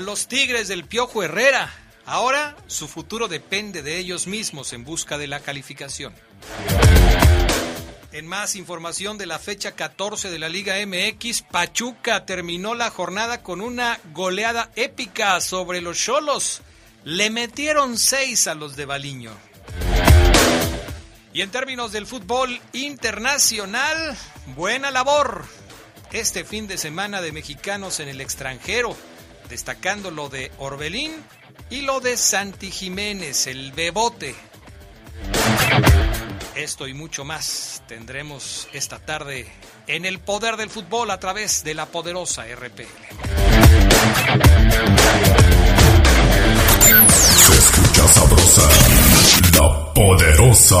Los Tigres del Piojo Herrera. Ahora su futuro depende de ellos mismos en busca de la calificación. En más información de la fecha 14 de la Liga MX, Pachuca terminó la jornada con una goleada épica sobre los Cholos. Le metieron seis a los de Baliño. Y en términos del fútbol internacional, buena labor este fin de semana de mexicanos en el extranjero, destacando lo de Orbelín y lo de Santi Jiménez, el bebote. Esto y mucho más tendremos esta tarde en el poder del fútbol a través de la poderosa RPL. Se escucha sabrosa, la poderosa.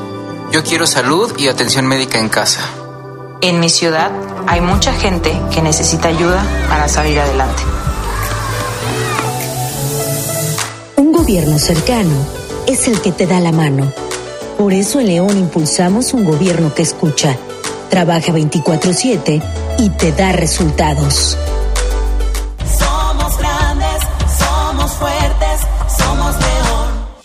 yo quiero salud y atención médica en casa. En mi ciudad hay mucha gente que necesita ayuda para salir adelante. Un gobierno cercano es el que te da la mano. Por eso en León impulsamos un gobierno que escucha, trabaja 24/7 y te da resultados.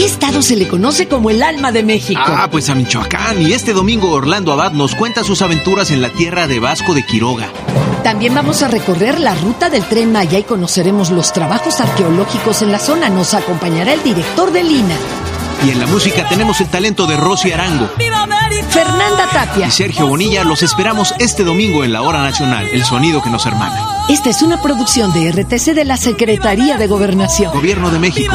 qué estado se le conoce como el alma de México? Ah, pues a Michoacán. Y este domingo Orlando Abad nos cuenta sus aventuras en la tierra de Vasco de Quiroga. También vamos a recorrer la ruta del tren Maya y conoceremos los trabajos arqueológicos en la zona. Nos acompañará el director de Lina. Y en la música tenemos el talento de Rosy Arango. Fernanda Tapia. Y Sergio Bonilla los esperamos este domingo en la Hora Nacional, el sonido que nos hermana. Esta es una producción de RTC de la Secretaría de Gobernación. Gobierno de México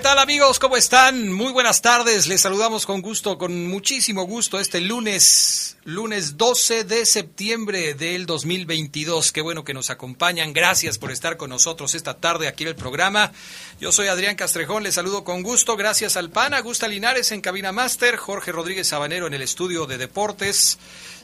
¿Qué tal amigos? ¿Cómo están? Muy buenas tardes. Les saludamos con gusto, con muchísimo gusto este lunes, lunes 12 de septiembre del 2022. Qué bueno que nos acompañan. Gracias por estar con nosotros esta tarde aquí en el programa. Yo soy Adrián Castrejón, les saludo con gusto. Gracias al PAN, Gusta Linares en Cabina Master, Jorge Rodríguez Sabanero en el estudio de deportes.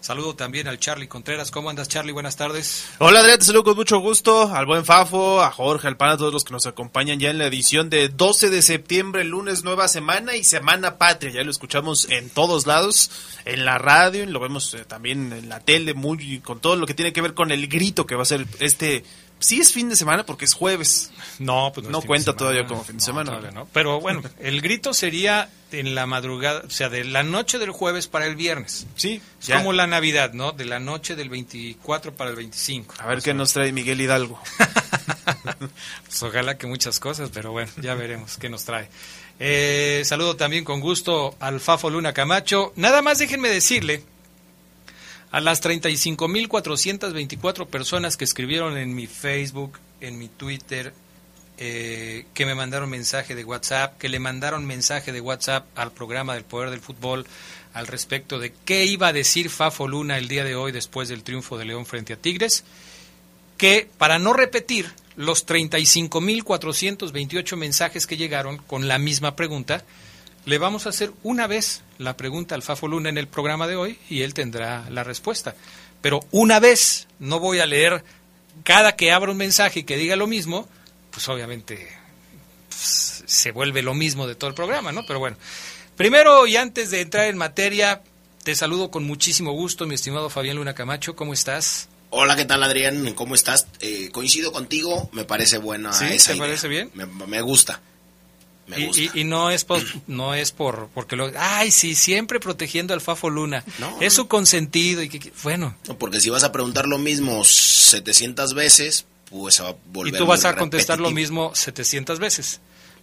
Saludo también al Charlie Contreras. ¿Cómo andas, Charlie? Buenas tardes. Hola, Adrián. Te saludo con mucho gusto. Al buen Fafo, a Jorge, al PAN, a todos los que nos acompañan ya en la edición de 12 de septiembre, lunes, nueva semana y Semana Patria. Ya lo escuchamos en todos lados, en la radio, lo vemos eh, también en la tele, muy con todo lo que tiene que ver con el grito que va a ser este sí es fin de semana porque es jueves. No, pues no, no es fin cuenta de semana. todavía como fin de No, semana. no. Pero bueno, el grito sería en la madrugada, o sea, de la noche del jueves para el viernes. Sí, Es ya. como la Navidad, ¿no? De la noche del 24 para el 25. A ver qué nos trae Miguel Hidalgo. Pues ojalá que muchas cosas, pero bueno, ya veremos qué nos trae. Eh, saludo también con gusto al Fafo Luna Camacho. Nada más déjenme decirle a las 35.424 personas que escribieron en mi Facebook, en mi Twitter, eh, que me mandaron mensaje de WhatsApp, que le mandaron mensaje de WhatsApp al programa del Poder del Fútbol al respecto de qué iba a decir Fafo Luna el día de hoy después del triunfo de León frente a Tigres que para no repetir los 35.428 mensajes que llegaron con la misma pregunta, le vamos a hacer una vez la pregunta al Fafo Luna en el programa de hoy y él tendrá la respuesta. Pero una vez, no voy a leer cada que abra un mensaje y que diga lo mismo, pues obviamente pues, se vuelve lo mismo de todo el programa, ¿no? Pero bueno, primero y antes de entrar en materia, te saludo con muchísimo gusto, mi estimado Fabián Luna Camacho, ¿cómo estás? Hola, ¿qué tal Adrián? ¿Cómo estás? Eh, coincido contigo, me parece buena ¿Sí? esa ¿Te idea. parece bien? Me, me gusta. Me y, gusta. y- y no es por, no es por porque lo ay sí siempre protegiendo al Fafo Luna No, es su consentido y que, bueno No, porque si vas a preguntar lo mismo 700 veces, pues va a y volver tú vas a contestar lo mismo 700 veces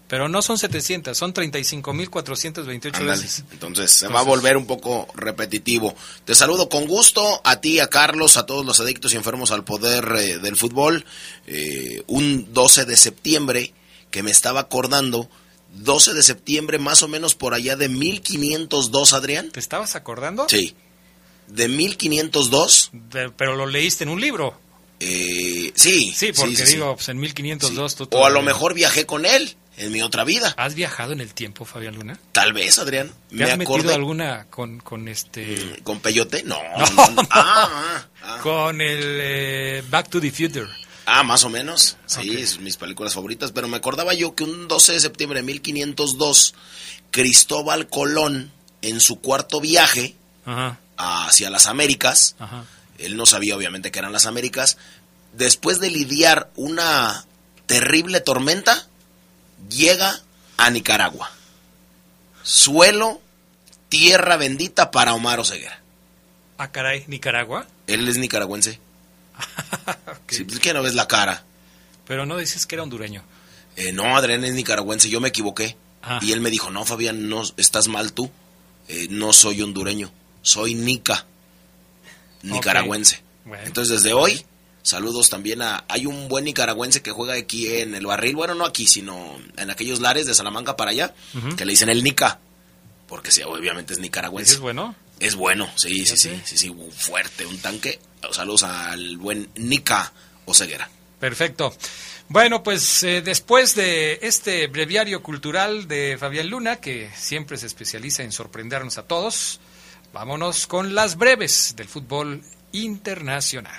pero no son 700 son 35.428 Ándale. veces Entonces se va a volver un poco repetitivo. Te saludo con gusto a ti, a Carlos, a todos los adictos y enfermos al poder eh, del fútbol. Eh, un 12 de septiembre que me estaba acordando, 12 de septiembre más o menos por allá de 1502, Adrián. te estabas acordando Sí. De 1502. De- pero lo leíste en un libro Eh, sí. sí porque sí, sí. digo pues en 1502 tú O a lo mejor viajé con él en mi otra vida. has viajado en el tiempo Fabián Luna Tal vez, Adrián. ¿Te Me has metido acordé. alguna con con este ¿Con peyote? No. No. no, no. Ah, ah, ah. con el eh, Back to the Future Ah, más o menos. Sí, es mis películas favoritas. Pero me acordaba yo que un 12 de septiembre de 1502, Cristóbal Colón, en su cuarto viaje ajá hacia las Américas, ajá él no sabía obviamente que eran las Américas, después de lidiar una terrible tormenta, llega a Nicaragua. Suelo, tierra bendita para Omar Oseguera. ah caray Nicaragua Él es nicaragüense. Sí, pues, que no ves la cara. Pero no dices que era hondureño. Eh, no, Adrián es nicaragüense, yo me equivoqué. Ah. Y él me dijo, no, Fabián, no, estás mal tú. Eh, no soy hondureño, soy nica, nicaragüense. Bueno. Entonces, desde hoy, saludos también a... Hay un buen nicaragüense que juega aquí en el barril, bueno, no aquí, sino en aquellos lares de Salamanca para allá, que le dicen el nica, porque sí, obviamente es nicaragüense. ¿Es bueno? Es bueno, sí, sí, sí, sí, sí, fuerte, un tanque. Saludos al buen Nica Oseguera. Perfecto. Bueno, pues eh, después de este breviario cultural de Fabián Luna, que siempre se especializa en sorprendernos a todos, vámonos con las breves del fútbol internacional.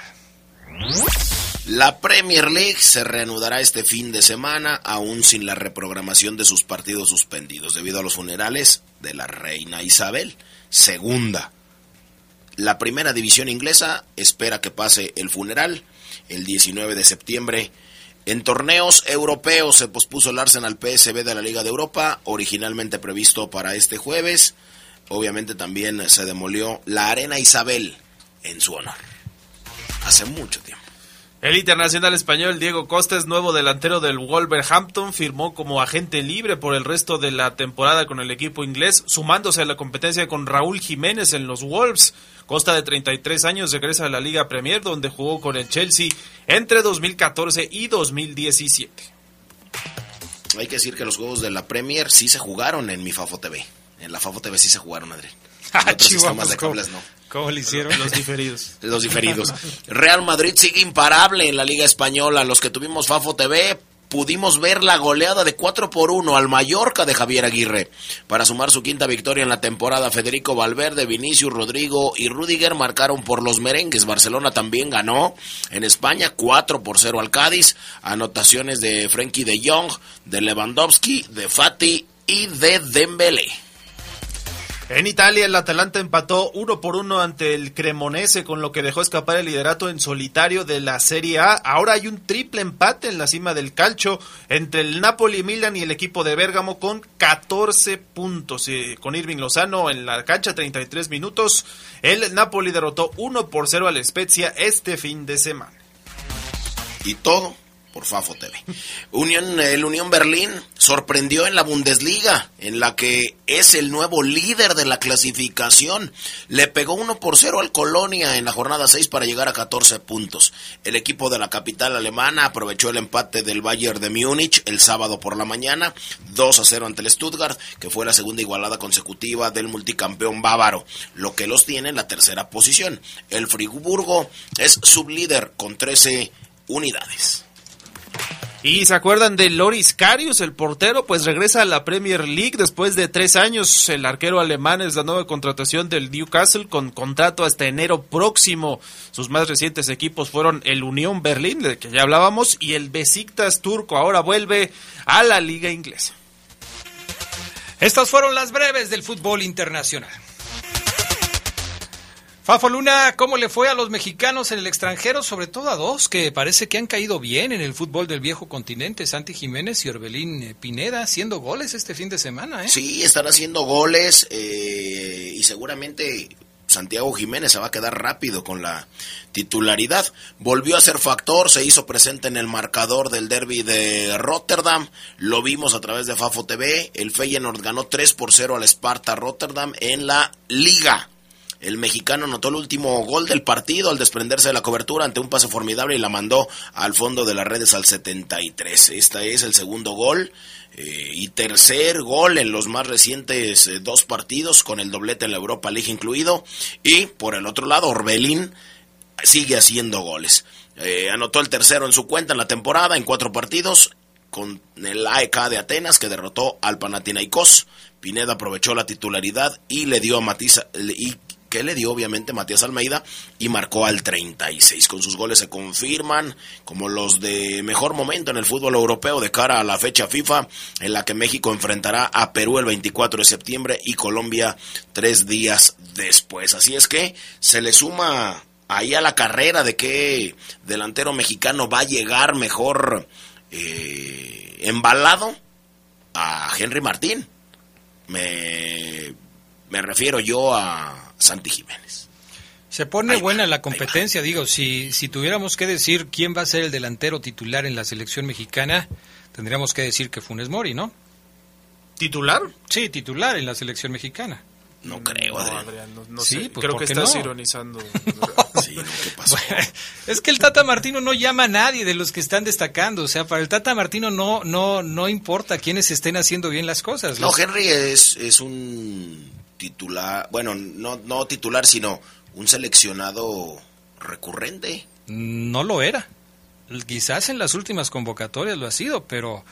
La Premier League se reanudará este fin de semana, aún sin la reprogramación de sus partidos suspendidos, debido a los funerales de la reina Isabel II. La primera división inglesa espera que pase el funeral el 19 de septiembre. En torneos europeos se pospuso el Arsenal PSB de la Liga de Europa, originalmente previsto para este jueves. Obviamente también se demolió la Arena Isabel en su honor. Hace mucho tiempo. El internacional español Diego Costa es nuevo delantero del Wolverhampton, firmó como agente libre por el resto de la temporada con el equipo inglés, sumándose a la competencia con Raúl Jiménez en los Wolves. Costa de 33 años regresa a la Liga Premier donde jugó con el Chelsea entre 2014 y 2017. Hay que decir que los juegos de la Premier sí se jugaron en mi Fafo TV. En la Fafo TV sí se jugaron, Adrián. En Ah, otros sistemas de ¿cómo- cables no. ¿Cómo le hicieron? Los diferidos. Los diferidos. Real Madrid sigue imparable en la Liga Española. Los que tuvimos Fafo TV pudimos ver la goleada de 4 por 1 al Mallorca de Javier Aguirre. Para sumar su quinta victoria en la temporada, Federico Valverde, Vinicius Rodrigo y Rudiger marcaron por los merengues. Barcelona también ganó en España 4 por 0 al Cádiz. Anotaciones de Frenkie de Jong, de Lewandowski, de Fati y de Dembélé. En Italia, el Atalanta empató uno por uno ante el Cremonese, con lo que dejó escapar el liderato en solitario de la Serie A. Ahora hay un triple empate en la cima del calcio entre el Napoli, Milan y el equipo de Bérgamo con 14 puntos. Y con Irving Lozano en la cancha, 33 minutos. El Napoli derrotó 1 por 0 al Spezia este fin de semana. Y todo por Fafo TV. Unión, el Unión Berlín sorprendió en la Bundesliga, en la que es el nuevo líder de la clasificación. Le pegó 1 por 0 al Colonia en la jornada 6 para llegar a 14 puntos. El equipo de la capital alemana aprovechó el empate del Bayern de Múnich el sábado por la mañana, 2 a 0 ante el Stuttgart, que fue la segunda igualada consecutiva del multicampeón bávaro, lo que los tiene en la tercera posición. El Friburgo es sublíder con 13 unidades. Y se acuerdan de Loris Karius, el portero, pues regresa a la Premier League después de tres años. El arquero alemán es la nueva contratación del Newcastle con contrato hasta enero próximo. Sus más recientes equipos fueron el Unión Berlín, del que ya hablábamos, y el Besiktas turco. Ahora vuelve a la liga inglesa. Estas fueron las breves del fútbol internacional. Fafo Luna, ¿cómo le fue a los mexicanos en el extranjero? Sobre todo a dos que parece que han caído bien en el fútbol del viejo continente, Santi Jiménez y Orbelín eh, Pineda, haciendo goles este fin de semana. ¿eh? Sí, están haciendo goles eh, y seguramente Santiago Jiménez se va a quedar rápido con la titularidad. Volvió a ser factor, se hizo presente en el marcador del derby de Rotterdam. Lo vimos a través de Fafo TV. El Feyenoord ganó 3 por 0 al Sparta Rotterdam en la Liga. El mexicano anotó el último gol del partido al desprenderse de la cobertura ante un pase formidable y la mandó al fondo de las redes al 73. Este es el segundo gol eh, y tercer gol en los más recientes eh, dos partidos con el doblete en la Europa League incluido. Y por el otro lado, Orbelín sigue haciendo goles. Eh, anotó el tercero en su cuenta en la temporada en cuatro partidos con el AEK de Atenas que derrotó al Panathinaikos. Pineda aprovechó la titularidad y le dio a Matisse y que le dio obviamente Matías Almeida y marcó al 36. Con sus goles se confirman como los de mejor momento en el fútbol europeo de cara a la fecha FIFA en la que México enfrentará a Perú el 24 de septiembre y Colombia tres días después. Así es que se le suma ahí a la carrera de qué delantero mexicano va a llegar mejor eh, embalado a Henry Martín. Me, me refiero yo a Santi Jiménez. Se pone buena la competencia, digo, si, si tuviéramos que decir quién va a ser el delantero titular en la selección mexicana, tendríamos que decir que Funes Mori, ¿no? ¿Titular? Sí, titular en la selección mexicana. No creo, Adrián. No, sí, sé. pues Creo que ¿por qué estás no? ironizando. sí, ¿qué pasó? Bueno, es que el Tata Martino no llama a nadie de los que están destacando. O sea, para el Tata Martino no, no, no importa quiénes estén haciendo bien las cosas. No, Los- Henry es, es un titular, bueno, no, no titular, sino un seleccionado recurrente. No lo era. Quizás en las últimas convocatorias lo ha sido, pero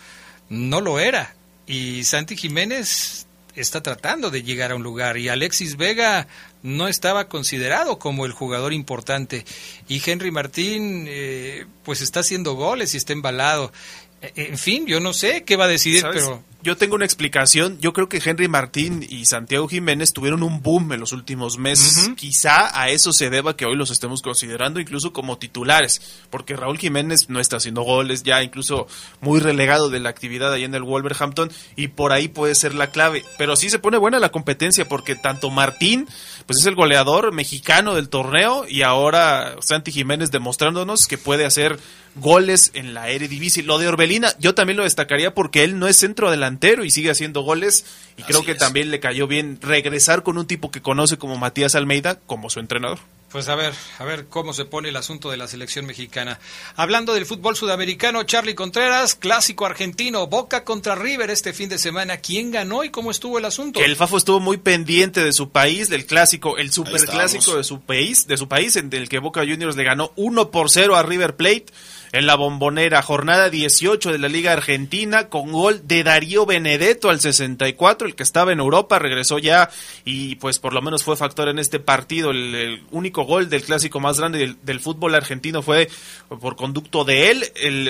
no lo era. Y Santi Jiménez está tratando de llegar a un lugar y Alexis Vega no estaba considerado como el jugador importante y Henry Martín eh, pues está haciendo goles y está embalado. Eh, En fin, yo no sé qué va a decidir, ¿Sabes? pero Yo tengo una explicación. Yo creo que Henry Martín y Santiago Jiménez tuvieron un boom en los últimos meses. Quizá a eso se deba que hoy los estemos considerando incluso como titulares, porque Raúl Jiménez no está haciendo goles, ya incluso muy relegado de la actividad ahí en el Wolverhampton, y por ahí puede ser la clave. Pero sí se pone buena la competencia, porque tanto Martín, pues es el goleador mexicano del torneo, y ahora Santi Jiménez demostrándonos que puede hacer goles en la Eredivisie. Lo de Orbelina, yo también lo destacaría porque él no es centro delantero y sigue haciendo goles y creo que es. también le cayó bien regresar con un tipo que conoce como Matías Almeida como su entrenador. Pues a ver, a ver cómo se pone el asunto de la selección mexicana. Hablando del fútbol sudamericano, Charlie Contreras, clásico argentino, Boca contra River este fin de semana. ¿Quién ganó y cómo estuvo el asunto? Que el Fafo estuvo muy pendiente de su país, del clásico, el superclásico de su país, de su país, en el que Boca Juniors le ganó 1 por 0 a River Plate en la bombonera, jornada 18 de la Liga Argentina, con gol de Darío Benedetto al 64, el que estaba en Europa, regresó ya y pues por lo menos fue factor en este partido, el, único gol del clásico más grande del, fútbol argentino fue por conducto de él,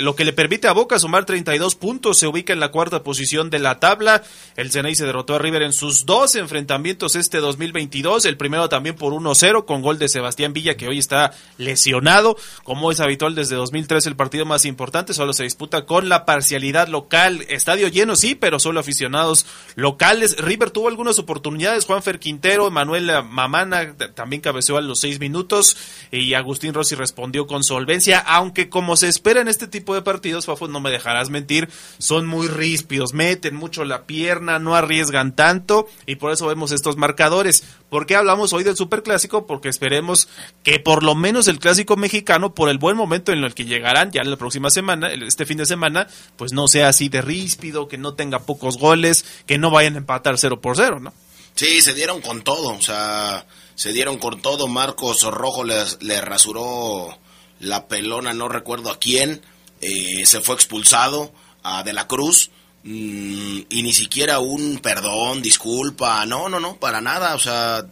lo que le permite a Boca sumar 32 puntos, se ubica en la cuarta posición de la tabla. El Ceney se derrotó a River en sus dos enfrentamientos este 2022, el primero también por 1-0 con gol de Sebastián Villa que hoy está lesionado, como es habitual desde 2003 el partido más importante, solo se disputa con la parcialidad local, estadio lleno sí, pero solo aficionados locales. River tuvo algunas oportunidades, Juanfer Quintero, Manuel Mamana también cabeceó a los seis minutos y Agustín Rossi respondió con solvencia, aunque como se espera en este tipo de partidos, Fafo, no me dejarás mentir, son muy ríspidos, meten mucho la pierna, no arriesgan tanto y por eso vemos estos marcadores. ¿Por qué hablamos hoy del Superclásico? Porque esperemos que por lo menos el Clásico mexicano, por el buen momento en el que llegarán ya la próxima semana, este fin de semana, pues no sea así de ríspido, que no tenga pocos goles, que no vayan a empatar cero por cero, ¿no? Sí, se dieron con todo, o sea, se dieron con todo. Marcos Rojo le, le rasuró la pelona, no recuerdo a quién, eh, se fue expulsado a De la Cruz. Mm, y ni siquiera un perdón, disculpa, no, no, no, para nada, o sea,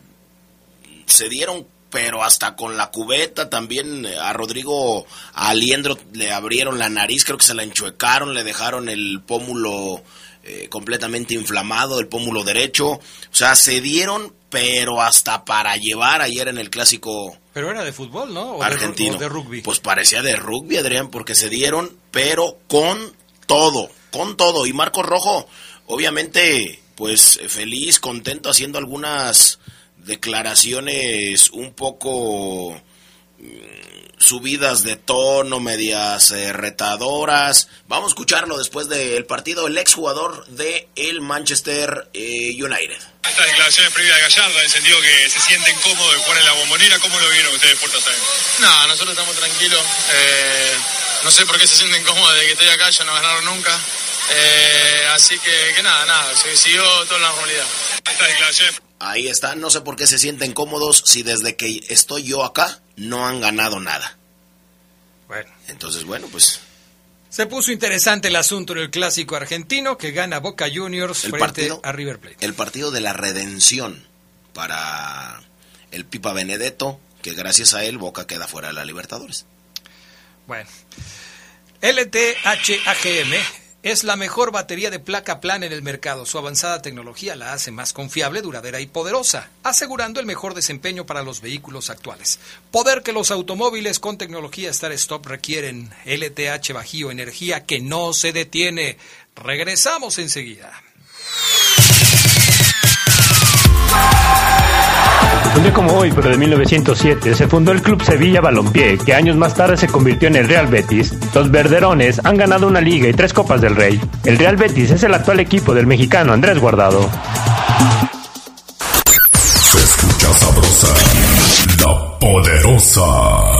se dieron, pero hasta con la cubeta también eh, a Rodrigo Aliendro le abrieron la nariz, creo que se la enchuecaron, le dejaron el pómulo eh, completamente inflamado, el pómulo derecho, o sea, se dieron, pero hasta para llevar ayer en el clásico. Pero era de fútbol, ¿no? argentino. de rugby. Pues parecía de rugby, Adrián, porque se dieron, pero con todo, con todo. Y Marco Rojo, obviamente, pues feliz, contento, haciendo algunas declaraciones un poco mm, subidas de tono, medias eh, retadoras. Vamos a escucharlo después del partido, el exjugador de el Manchester eh, United. Estas declaraciones previas de Gallardo, en el sentido que se sienten cómodos de jugar en la bombonera, ¿cómo lo vieron ustedes, Puerto No, nosotros estamos tranquilos. Eh, no sé por qué se sienten cómodos de que estoy acá, ya no ganaron nunca. Eh, así que, que, nada, nada, se siguió toda la normalidad. Ahí está, no sé por qué se sienten cómodos si desde que estoy yo acá no han ganado nada. Bueno. Entonces, bueno, pues... Se puso interesante el asunto en el clásico argentino que gana Boca Juniors el frente partido, a River Plate. El partido de la redención para el Pipa Benedetto, que gracias a él Boca queda fuera de la Libertadores. Bueno, LTHAGM es la mejor batería de placa plana en el mercado. Su avanzada tecnología la hace más confiable, duradera y poderosa, asegurando el mejor desempeño para los vehículos actuales. Poder que los automóviles con tecnología Star Stop requieren. LTH Bajío, energía que no se detiene. Regresamos enseguida. Un día como hoy, pero de 1907, se fundó el Club Sevilla Balompié, que años más tarde se convirtió en el Real Betis. Los verderones han ganado una liga y tres copas del Rey. El Real Betis es el actual equipo del mexicano Andrés Guardado. Se escucha sabrosa, la poderosa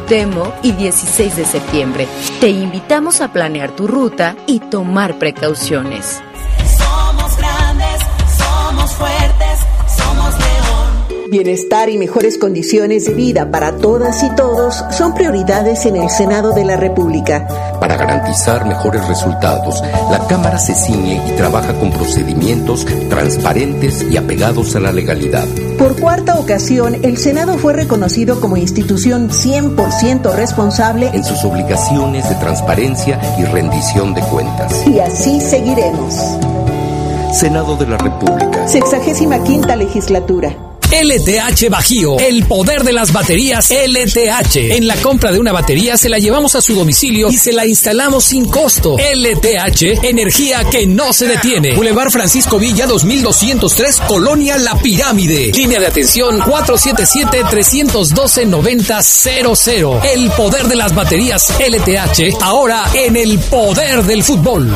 y 16 de septiembre. Te invitamos a planear tu ruta y tomar precauciones. Somos grandes, somos fuertes, somos león. Bienestar y mejores condiciones de vida para todas y todos son prioridades en el Senado de la República. Para garantizar mejores resultados, la Cámara se ciñe y trabaja con procedimientos transparentes y apegados a la legalidad. Por cuarta ocasión, el Senado fue reconocido como institución 100% responsable en sus obligaciones de transparencia y rendición de cuentas. Y así seguiremos. Senado de la República. Sexagésima quinta legislatura. LTH Bajío, el poder de las baterías LTH. En la compra de una batería se la llevamos a su domicilio y se la instalamos sin costo. LTH, energía que no se detiene. Boulevard Francisco Villa 2203, Colonia La Pirámide. Línea de atención 477-312-9000. El poder de las baterías LTH, ahora en el poder del fútbol.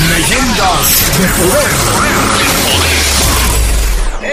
Leyendas de Poder.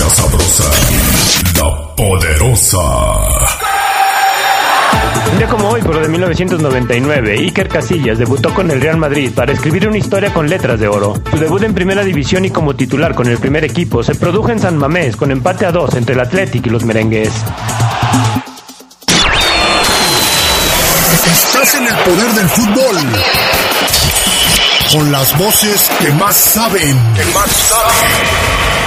Escucha sabrosa, la poderosa. Un día como hoy, pero de 1999, Iker Casillas debutó con el Real Madrid para escribir una historia con letras de oro. Su debut en primera división y como titular con el primer equipo se produjo en San Mamés con empate a dos entre el Athletic y los merengues. Estás en el poder del fútbol. Con las voces que más saben. Que más saben.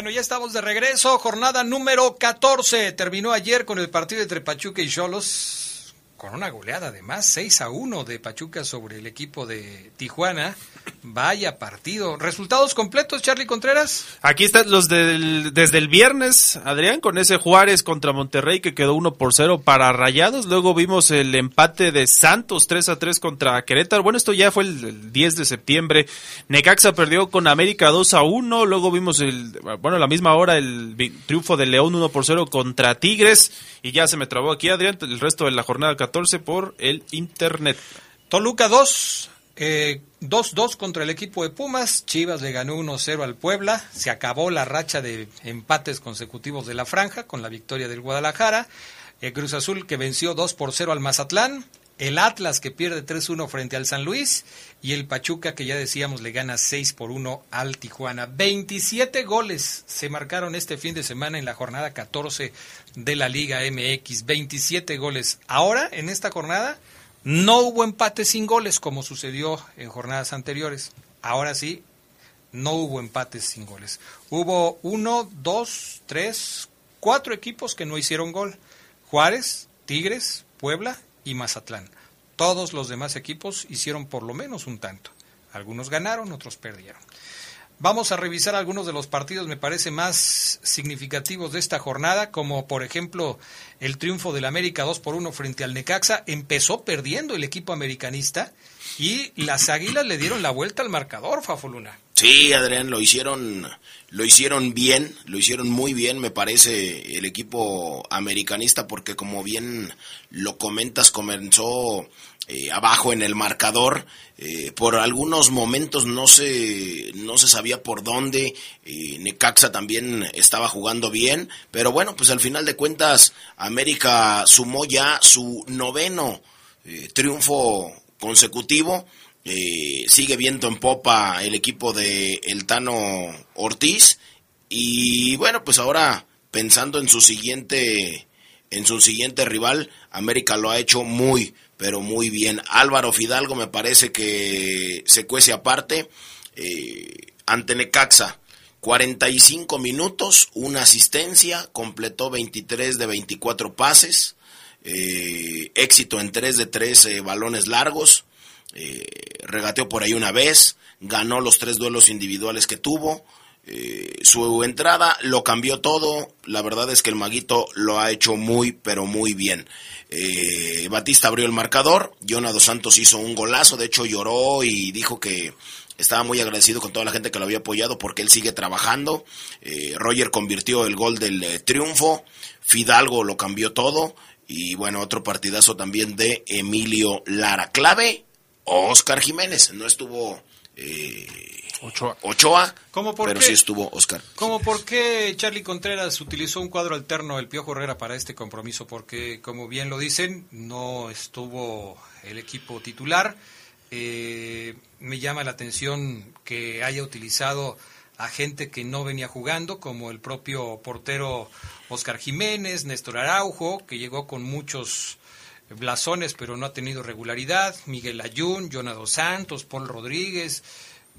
Bueno, ya estamos de regreso. Jornada número 14. Terminó ayer con el partido entre Pachuca y Cholos. Con una goleada además, 6 a 1 de Pachuca sobre el equipo de Tijuana. Vaya partido. ¿Resultados completos, Charlie Contreras? Aquí están los del, desde el viernes, Adrián, con ese Juárez contra Monterrey que quedó 1 por 0 para Rayados. Luego vimos el empate de Santos 3 a 3 contra Querétaro. Bueno, esto ya fue el, el 10 de septiembre. Necaxa perdió con América 2 a 1. Luego vimos el, bueno, a la misma hora el triunfo de León 1 por 0 contra Tigres. Y ya se me trabó aquí, Adrián, el resto de la jornada 14 por el internet. Toluca 2, eh, 2-2 contra el equipo de Pumas. Chivas le ganó 1-0 al Puebla. Se acabó la racha de empates consecutivos de la franja con la victoria del Guadalajara. El Cruz Azul que venció 2 por 0 al Mazatlán. El Atlas que pierde 3-1 frente al San Luis. Y el Pachuca que ya decíamos le gana 6 por 1 al Tijuana. 27 goles se marcaron este fin de semana en la jornada 14 de la Liga MX. 27 goles. Ahora, en esta jornada, no hubo empate sin goles como sucedió en jornadas anteriores. Ahora sí, no hubo empates sin goles. Hubo uno, dos, tres, cuatro equipos que no hicieron gol. Juárez, Tigres, Puebla Mazatlán. Todos los demás equipos hicieron por lo menos un tanto. Algunos ganaron, otros perdieron. Vamos a revisar algunos de los partidos, me parece, más significativos de esta jornada, como por ejemplo el triunfo del América 2 por 1 frente al Necaxa. Empezó perdiendo el equipo americanista y las Águilas le dieron la vuelta al marcador, Fafoluna. Sí, Adrián, lo hicieron, lo hicieron bien, lo hicieron muy bien, me parece, el equipo americanista, porque como bien lo comentas, comenzó eh, abajo en el marcador. eh, por algunos momentos no se, no se sabía por dónde. eh, Necaxa también estaba jugando bien. Pero bueno, pues al final de cuentas, América sumó ya su noveno eh, triunfo consecutivo. Eh, sigue viento en popa el equipo de El Tano Ortiz. Y bueno, pues ahora pensando en su siguiente en su siguiente rival, América lo ha hecho muy, pero muy bien. Álvaro Fidalgo me parece que se cuece aparte eh, ante Necaxa. 45 minutos, una asistencia, completó 23 de 24 pases, eh, éxito en 3 de 3 eh, balones largos, eh, regateó por ahí una vez, ganó los tres duelos individuales que tuvo, eh, su entrada lo cambió todo. La verdad es que el Maguito lo ha hecho muy, pero muy bien. Eh, Batista abrió el marcador. Jonah dos Santos hizo un golazo. De hecho, lloró y dijo que estaba muy agradecido con toda la gente que lo había apoyado porque él sigue trabajando. Eh, Roger convirtió el gol del eh, triunfo. Fidalgo lo cambió todo. Y bueno, otro partidazo también de Emilio Lara. Clave Oscar Jiménez, no estuvo eh, Ochoa, Ochoa ¿Cómo por pero qué? sí estuvo Oscar. ¿Cómo por qué Charlie Contreras utilizó un cuadro alterno el Piojo Herrera para este compromiso? Porque, como bien lo dicen, no estuvo el equipo titular. Eh, me llama la atención que haya utilizado a gente que no venía jugando, como el propio portero Oscar Jiménez, Néstor Araujo, que llegó con muchos blasones, pero no ha tenido regularidad, Miguel Ayun, Jonado Santos, Paul Rodríguez.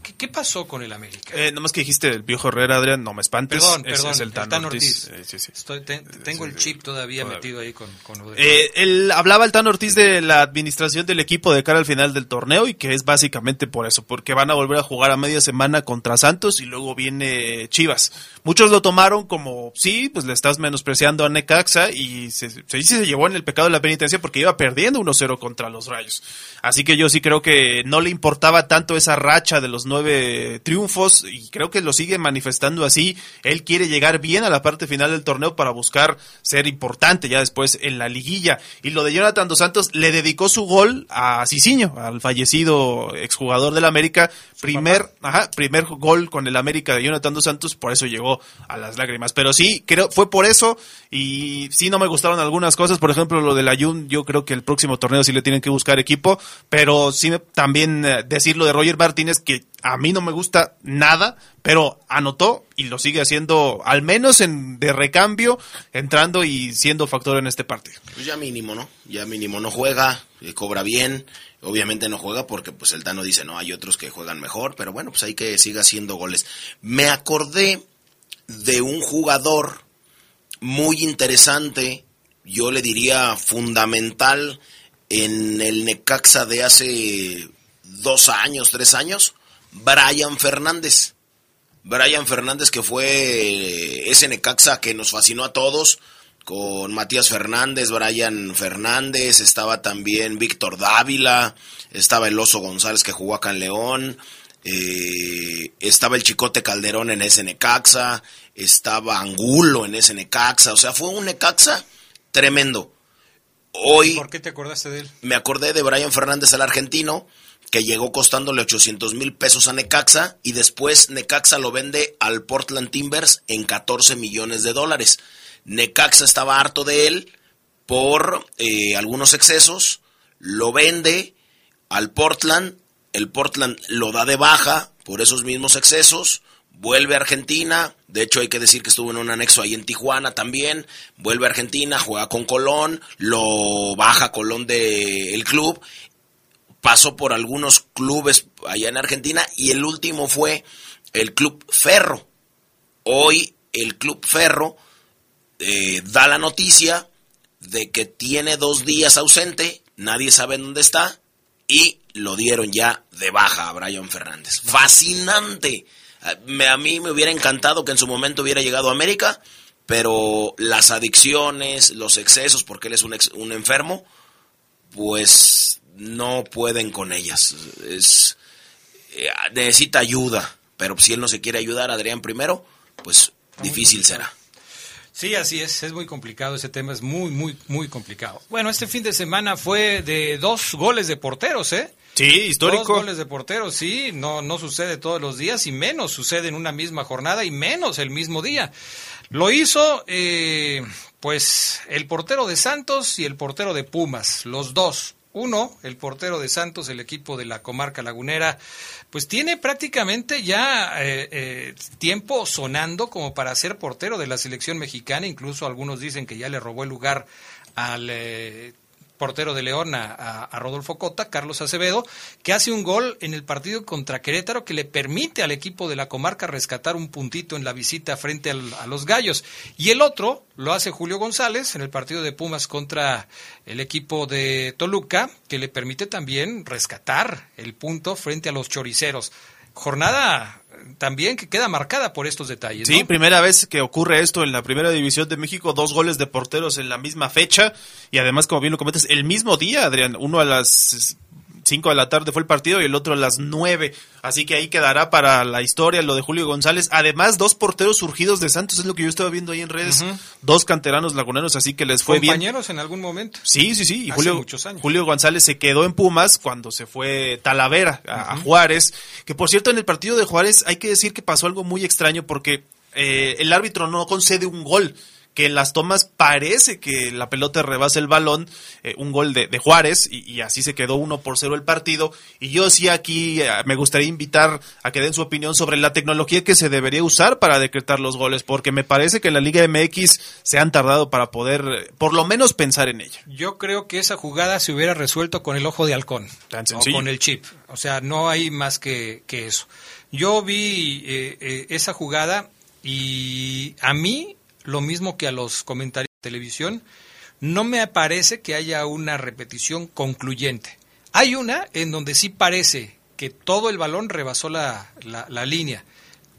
¿Qué, qué pasó con el América? Eh, nomás que dijiste el viejo Herrera, Adrián, no me espantes. Perdón, es, perdón, es el el Tan, Ortiz. Ortiz. Eh, sí, sí. Estoy- te- tengo el chip todavía Todavía. metido ahí con, con lo de- Eh, él hablaba el Tan Ortiz de la administración del equipo de cara al final del torneo y que es básicamente por eso, porque van a volver a jugar a media semana contra Santos y luego viene Chivas. Muchos lo tomaron como, sí, pues le estás menospreciando a Necaxa y se, se se llevó en el pecado de la penitencia porque iba perdiendo 1-0 contra los Rayos. Así que yo sí creo que no le importaba tanto esa racha de los nueve triunfos y creo que lo sigue manifestando así. Él quiere llegar bien a la parte final del torneo para buscar ser importante ya después en la liguilla. Y lo de Jonathan Dos Santos le dedicó su gol a Cicinho, al fallecido exjugador del América. Primer, ajá, primer gol con el América de Jonathan Dos Santos, por eso llegó a las lágrimas. Pero sí, creo, fue por eso. Y sí no me gustaron algunas cosas. Por ejemplo, lo del Ayun, yo creo que el próximo torneo sí le tienen que buscar equipo. Pero sí también eh, decir lo de Roger Martínez, que a mí no me gusta nada, pero anotó y lo sigue haciendo, al menos en de recambio, entrando y siendo factor en este partido. Pues ya mínimo, ¿no? Ya mínimo no juega, eh, cobra bien. Obviamente no juega porque pues el Tano dice, no, hay otros que juegan mejor, pero bueno, pues hay que siga haciendo goles. Me acordé de un jugador muy interesante, yo le diría fundamental en el Necaxa de hace dos años, tres años, Brian Fernández. Brian Fernández que fue eh, ese Necaxa que nos fascinó a todos, con Matías Fernández, Brian Fernández, estaba también Víctor Dávila, estaba el Oso González que jugó acá en León, eh, estaba el Chicote Calderón en ese Necaxa, estaba Angulo en ese Necaxa, o sea, fue un Necaxa tremendo. Hoy ¿Por qué te acordaste de él? me acordé de Brian Fernández, el argentino, que llegó costándole 800 mil pesos a Necaxa y después Necaxa lo vende al Portland Timbers en 14 millones de dólares. Necaxa estaba harto de él por eh, algunos excesos, lo vende al Portland, el Portland lo da de baja por esos mismos excesos, vuelve a Argentina, de hecho hay que decir que estuvo en un anexo ahí en Tijuana también, vuelve a Argentina, juega con Colón, lo baja Colón del club, pasó por algunos clubes allá en Argentina y el último fue el Club Ferro. Hoy el Club Ferro eh, da la noticia de que tiene dos días ausente, nadie sabe dónde está y lo dieron ya de baja a Brian Fernández. Fascinante. A- me- A mí me hubiera encantado que en su momento hubiera llegado a América, pero las adicciones, los excesos, porque él es un, ex- un enfermo, pues no pueden con ellas. Es, eh, necesita ayuda, pero si él no se quiere ayudar, Adrián primero, pues difícil será. Sí, así es, es muy complicado, ese tema es muy, muy, muy complicado. Bueno, este fin de semana fue de dos goles de porteros, ¿eh? Sí, histórico. Dos goles de porteros, sí, no, no sucede todos los días y menos sucede en una misma jornada y menos el mismo día. Lo hizo, eh, pues, el portero de Santos y el portero de Pumas, los dos. Uno, el portero de Santos, el equipo de la comarca lagunera, pues tiene prácticamente ya eh, eh, tiempo sonando como para ser portero de la selección mexicana. Incluso algunos dicen que ya le robó el lugar al eh, portero de León a, Rodolfo Cota, Carlos Acevedo, que hace un gol en el partido contra Querétaro que le permite al equipo de la comarca rescatar un puntito en la visita frente a los Gallos. Y el otro lo hace Julio González en el partido de Pumas contra el equipo de Toluca, que le permite también rescatar el punto frente a los choriceros. Jornada también que queda marcada por estos detalles. Sí, ¿no? primera vez que ocurre esto en la primera división de México, dos goles de porteros en la misma fecha y además, como bien lo comentas, el mismo día, Adrián, uno a las 5 de la tarde fue el partido y el otro a las 9. Así que ahí quedará para la historia lo de Julio González. Además, dos porteros surgidos de Santos, es lo que yo estaba viendo ahí en redes. Dos canteranos laguneros, así que les fue bien. Compañeros en algún momento. Sí, sí, sí. Y Hace Julio, muchos años. Julio González se quedó en Pumas cuando se fue Talavera a, a Juárez. Que por cierto, en el partido de Juárez hay que decir que pasó algo muy extraño porque eh, el árbitro no concede un gol que en las tomas parece que la pelota rebasa el balón, eh, un gol de, de Juárez, y, y así se quedó uno por cero el partido. Y yo sí aquí eh, me gustaría invitar a que den su opinión sobre la tecnología que se debería usar para decretar los goles, porque me parece que en la Liga MX se han tardado para poder, eh, por lo menos, pensar en ella. Yo creo que esa jugada se hubiera resuelto con el ojo de halcón. Tan o con el chip. O sea, no hay más que, que eso. Yo vi esa jugada y a mí, lo mismo que a los comentarios de televisión, no me parece que haya una repetición concluyente. Hay una en donde sí parece que todo el balón rebasó la, la- la línea,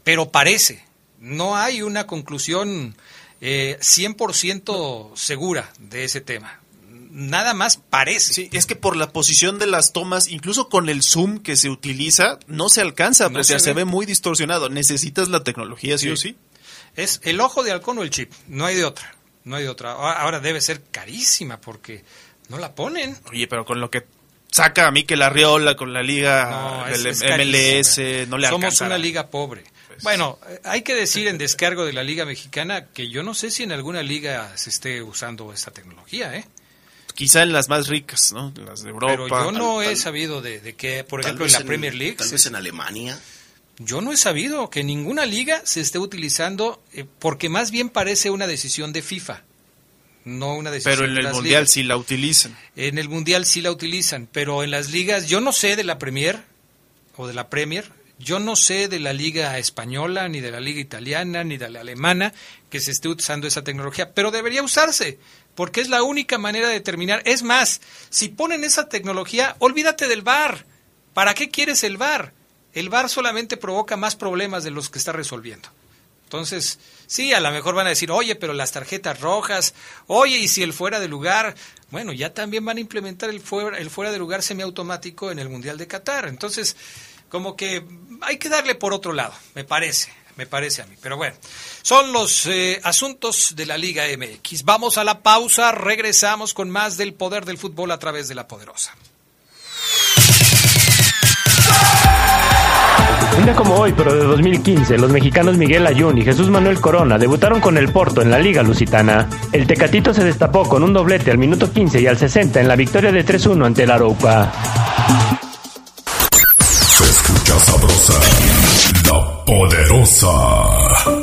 pero parece. No hay una conclusión eh, 100% segura de ese tema. Nada más parece. Sí, es que por la posición de las tomas, incluso con el zoom que se utiliza, no se alcanza No apreciar, se se, ve. ve muy distorsionado. Necesitas la tecnología, sí, Sí. o sí. Es el ojo de halcón o el chip. No hay de otra. No hay de otra. Ahora ahora debe ser carísima porque no la ponen. Oye, pero con lo que saca a Mikel Arriola con la liga No, del es- es MLS, carísima. no le Somos una liga pobre. Bueno, eh, hay que decir en descargo de la liga mexicana que yo no sé si en alguna liga se esté usando esta tecnología, ¿eh? Quizá en las más ricas, ¿no? Las de Europa. Pero yo no Tal- he tal- sabido de, de que, por ejemplo, en la Premier League, Tal vez en Alemania. Yo no he sabido que ninguna liga se esté utilizando, eh, porque más bien parece una decisión de FIFA, no una decisión Pero en de el las Mundial ligas. sí la utilizan. En el Mundial sí la utilizan, pero en las ligas, yo no sé de la Premier o de la Premier, yo no sé de la liga española, ni de la liga italiana, ni de la alemana que se esté usando esa tecnología, pero debería usarse, porque es la única manera de determinar. Es más, si ponen esa tecnología, olvídate del VAR. ¿Para qué quieres el VAR? El VAR solamente provoca más problemas de los que está resolviendo. Entonces, sí, a lo mejor van a decir, oye, pero las tarjetas rojas, oye, y si el fuera de lugar, bueno, ya también van a implementar el fuera, el fuera de lugar semiautomático en el Mundial de Qatar. Entonces, como que hay que darle por otro lado, me parece, me parece a mí. Pero bueno, son los eh, asuntos de la Liga MX. Vamos a la pausa, regresamos con más del poder del fútbol a través de la poderosa. Un día como hoy, pero de 2015, los mexicanos Miguel Ayun y Jesús Manuel Corona debutaron con el Porto en la Liga Lusitana. El Tecatito se destapó con un doblete al minuto 15 y al 60 en la victoria de 3-1 ante el Arauca. Se escucha sabrosa, la poderosa.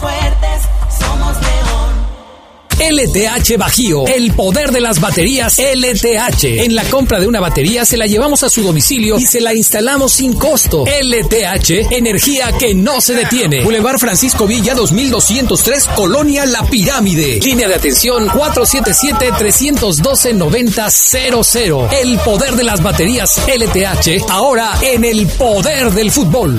Fuertes, somos León. LTH Bajío, el poder de las baterías LTH. En la compra de una batería se la llevamos a su domicilio y se la instalamos sin costo. LTH, energía que no se detiene. Boulevard Francisco Villa 2203, Colonia La Pirámide. Línea de atención 477-312-9000. El poder de las baterías LTH, ahora en el poder del fútbol.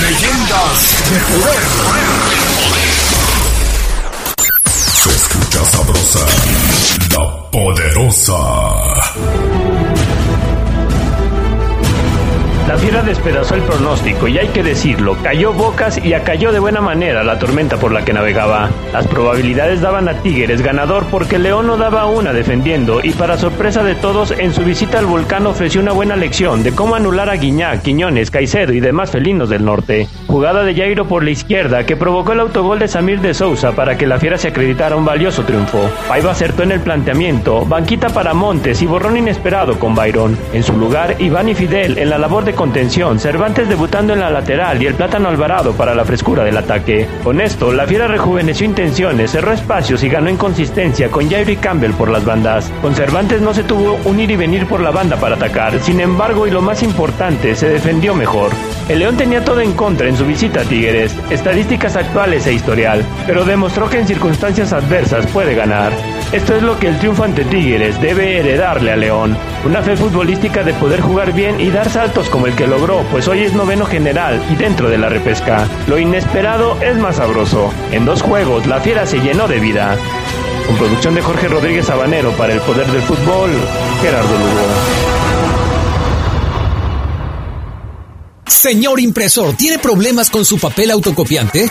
Leyendas de poder. Se escucha sabrosa, la poderosa. La fiera despedazó el pronóstico y hay que decirlo, cayó bocas y acalló de buena manera la tormenta por la que navegaba. Las probabilidades daban a Tigres ganador porque León no daba una defendiendo y para sorpresa de todos en su visita al volcán ofreció una buena lección de cómo anular a Guiñac, Quiñones, Caicedo y demás felinos del norte. Jugada de Jairo por la izquierda que provocó el autogol de Samir de Sousa para que la fiera se acreditara un valioso triunfo. Paiva acertó en el planteamiento, banquita para Montes y borrón inesperado con Byron. En su lugar, Iván y Fidel en la labor de contención, Cervantes debutando en la lateral y el plátano Alvarado para la frescura del ataque. Con esto, la fiera rejuveneció intenciones, cerró espacios y ganó en consistencia con Jairo y Campbell por las bandas. Con Cervantes no se tuvo un ir y venir por la banda para atacar, sin embargo, y lo más importante, se defendió mejor. El León tenía todo en contra en su visita a Tigres, estadísticas actuales e historial, pero demostró que en circunstancias adversas puede ganar. Esto es lo que el triunfo ante Tigres debe heredarle a León, una fe futbolística de poder jugar bien y dar saltos como el que logró, pues hoy es noveno general y dentro de la repesca. Lo inesperado es más sabroso. En dos juegos, la fiera se llenó de vida. Con producción de Jorge Rodríguez Sabanero para el Poder del Fútbol, Gerardo Lugo. Señor impresor, ¿tiene problemas con su papel autocopiante?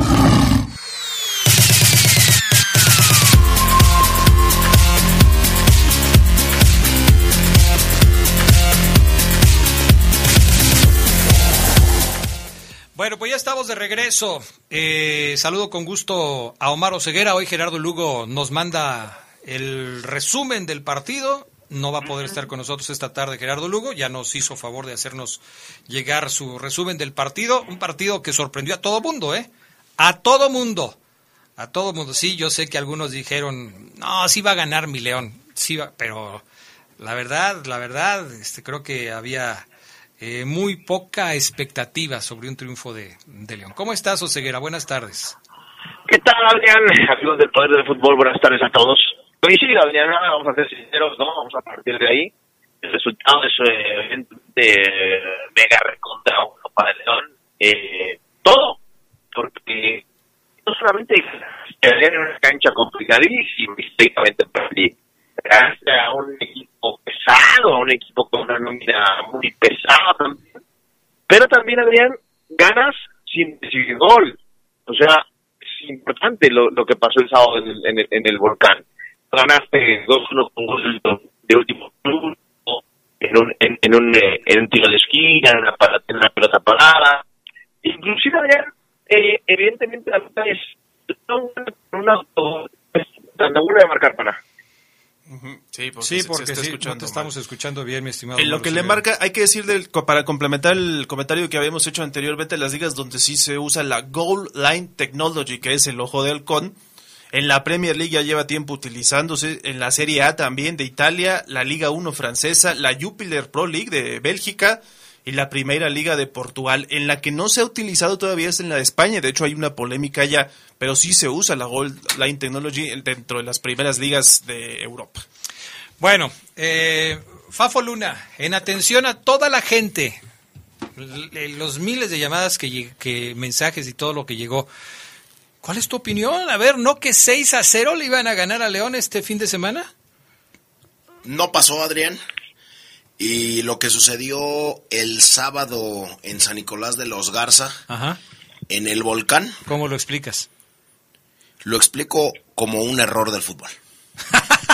Bueno, pues ya estamos de regreso. Eh, saludo con gusto a Omar Oseguera. Hoy Gerardo Lugo nos manda el resumen del partido. No va a poder estar con nosotros esta tarde Gerardo Lugo. Ya nos hizo favor de hacernos llegar su resumen del partido. Un partido que sorprendió a todo mundo, ¿eh? A todo mundo. A todo mundo. Sí, yo sé que algunos dijeron, no, sí va a ganar mi León. Sí va, pero la verdad, la verdad, este, creo que había eh, muy poca expectativa sobre un triunfo de, de, León. ¿Cómo estás, Oseguera? Buenas tardes. ¿Qué tal, Adrián? Amigos del Poder del Fútbol, buenas tardes a todos. Coincido, Adrián, vamos a ser sinceros, ¿no? Vamos a partir de ahí. El resultado es eh, de mega recontra para León. Eh, todo, porque no solamente en una cancha complicadísima, históricamente perdí gracias a un equipo pesado, a un equipo con una nómina muy pesada también. Pero también, Adrián, ganas sin recibir gol. O sea, es importante lo, lo que pasó el sábado en el, en el, volcán. Ganaste 2-1 con gol de último turno, en un, en, en, un, eh, en un tiro de esquina, en una, en una pelota parada. Inclusive, Adrián, eh, evidentemente la pelota es un auto, pues, de marcar para Sí, porque, sí, porque se, está sí, escuchando no te estamos escuchando bien, mi estimado. En lo que le marca, hay que decir, del, para complementar el comentario que habíamos hecho anteriormente, las ligas donde sí se usa la Goal Line Technology, que es el ojo de halcón. En la Premier League ya lleva tiempo utilizándose, en la Serie A también de Italia, la Liga 1 francesa, la Jupiler Pro League de Bélgica y la Primera Liga de Portugal. En la que no se ha utilizado todavía es en la de España, de hecho hay una polémica ya, pero sí se usa la Goal Line Technology dentro de las primeras ligas de Europa. Bueno, eh, Fafo Luna, en atención a toda la gente, los miles de llamadas que, que mensajes y todo lo que llegó. ¿Cuál es tu opinión? A ver, ¿no que 6 a 0 le iban a ganar a León este fin de semana? No pasó, Adrián. Y lo que sucedió el sábado en San Nicolás de los Garza, Ajá. en el volcán, ¿Cómo lo explicas? lo explico como un error del fútbol.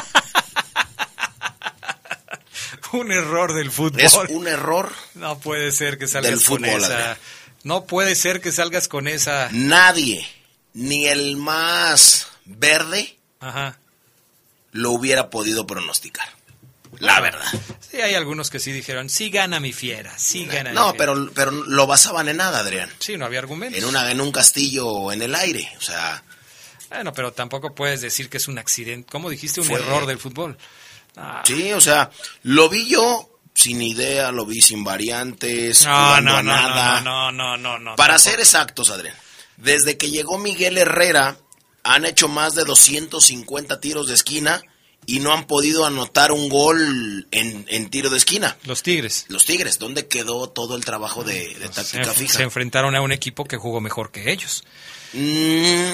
Un error del fútbol. Es un error. No puede ser que salgas Del con fútbol, esa. Adrián. No puede ser que salgas con esa. Nadie, ni el más verde, Ajá. lo hubiera podido pronosticar. La verdad. Sí, hay algunos que sí dijeron, sí gana mi fiera, sí gana mi No, fiera". pero, pero lo basaban en nada, Adrián. Sí, no había argumentos. En, una, en un castillo en el aire. O sea, Bueno, pero tampoco puedes decir que es un accidente. ¿Cómo dijiste? Un Fue- error del fútbol. Ah, sí, o sea, lo vi yo sin idea, lo vi sin variantes, No, jugando no, a no, nada. no, no, no, no. Para tampoco. ser exactos, Adrián, desde que llegó Miguel Herrera, han hecho más de 250 tiros de esquina y no han podido anotar un gol en, en tiro de esquina. Los Tigres. Los Tigres, ¿dónde quedó todo el trabajo de, de Se, táctica se fija? enfrentaron a un equipo que jugó mejor que ellos. Mm,